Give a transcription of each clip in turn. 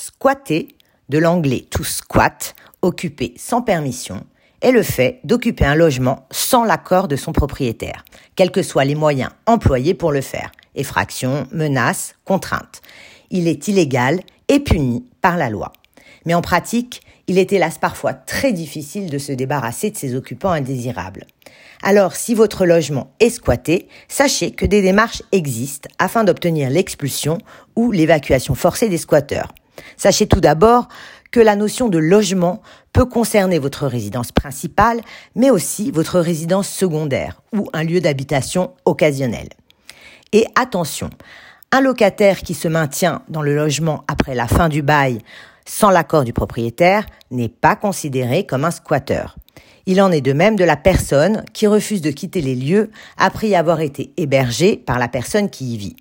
Squatter, de l'anglais to squat, occuper sans permission, est le fait d'occuper un logement sans l'accord de son propriétaire, quels que soient les moyens employés pour le faire, effraction, menaces, contraintes. Il est illégal et puni par la loi. Mais en pratique, il est hélas parfois très difficile de se débarrasser de ses occupants indésirables. Alors, si votre logement est squatté, sachez que des démarches existent afin d'obtenir l'expulsion ou l'évacuation forcée des squatteurs. Sachez tout d'abord que la notion de logement peut concerner votre résidence principale, mais aussi votre résidence secondaire ou un lieu d'habitation occasionnel. Et attention, un locataire qui se maintient dans le logement après la fin du bail sans l'accord du propriétaire n'est pas considéré comme un squatteur. Il en est de même de la personne qui refuse de quitter les lieux après y avoir été hébergée par la personne qui y vit.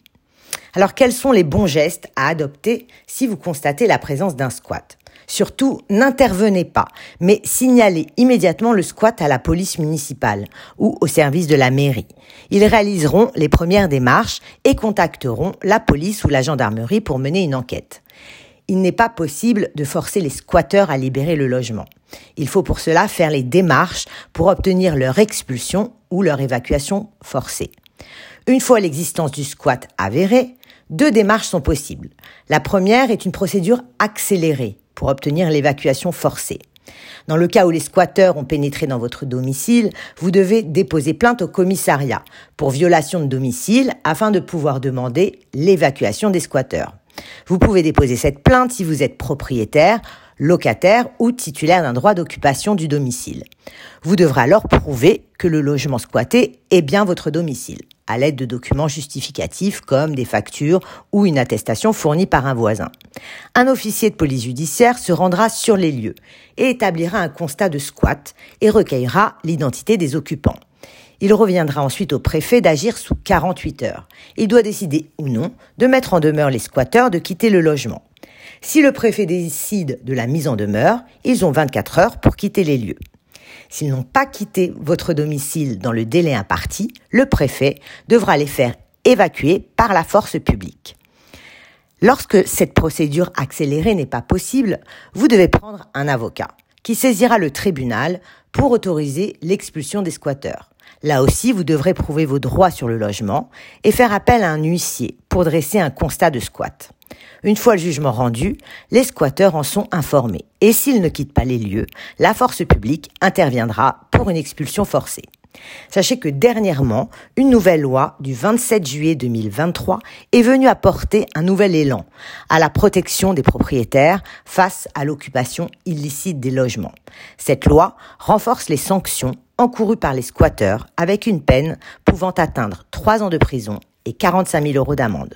Alors quels sont les bons gestes à adopter si vous constatez la présence d'un squat? Surtout, n'intervenez pas, mais signalez immédiatement le squat à la police municipale ou au service de la mairie. Ils réaliseront les premières démarches et contacteront la police ou la gendarmerie pour mener une enquête. Il n'est pas possible de forcer les squatteurs à libérer le logement. Il faut pour cela faire les démarches pour obtenir leur expulsion ou leur évacuation forcée. Une fois l'existence du squat avérée, deux démarches sont possibles. La première est une procédure accélérée pour obtenir l'évacuation forcée. Dans le cas où les squatteurs ont pénétré dans votre domicile, vous devez déposer plainte au commissariat pour violation de domicile afin de pouvoir demander l'évacuation des squatteurs. Vous pouvez déposer cette plainte si vous êtes propriétaire, locataire ou titulaire d'un droit d'occupation du domicile. Vous devrez alors prouver que le logement squatté est bien votre domicile, à l'aide de documents justificatifs comme des factures ou une attestation fournie par un voisin. Un officier de police judiciaire se rendra sur les lieux et établira un constat de squat et recueillera l'identité des occupants. Il reviendra ensuite au préfet d'agir sous 48 heures. Il doit décider ou non de mettre en demeure les squatteurs de quitter le logement. Si le préfet décide de la mise en demeure, ils ont 24 heures pour quitter les lieux. S'ils n'ont pas quitté votre domicile dans le délai imparti, le préfet devra les faire évacuer par la force publique. Lorsque cette procédure accélérée n'est pas possible, vous devez prendre un avocat qui saisira le tribunal pour autoriser l'expulsion des squatteurs. Là aussi, vous devrez prouver vos droits sur le logement et faire appel à un huissier pour dresser un constat de squat. Une fois le jugement rendu, les squatteurs en sont informés et s'ils ne quittent pas les lieux, la force publique interviendra pour une expulsion forcée. Sachez que dernièrement, une nouvelle loi du 27 juillet 2023 est venue apporter un nouvel élan à la protection des propriétaires face à l'occupation illicite des logements. Cette loi renforce les sanctions encourues par les squatteurs avec une peine pouvant atteindre 3 ans de prison et 45 000 euros d'amende.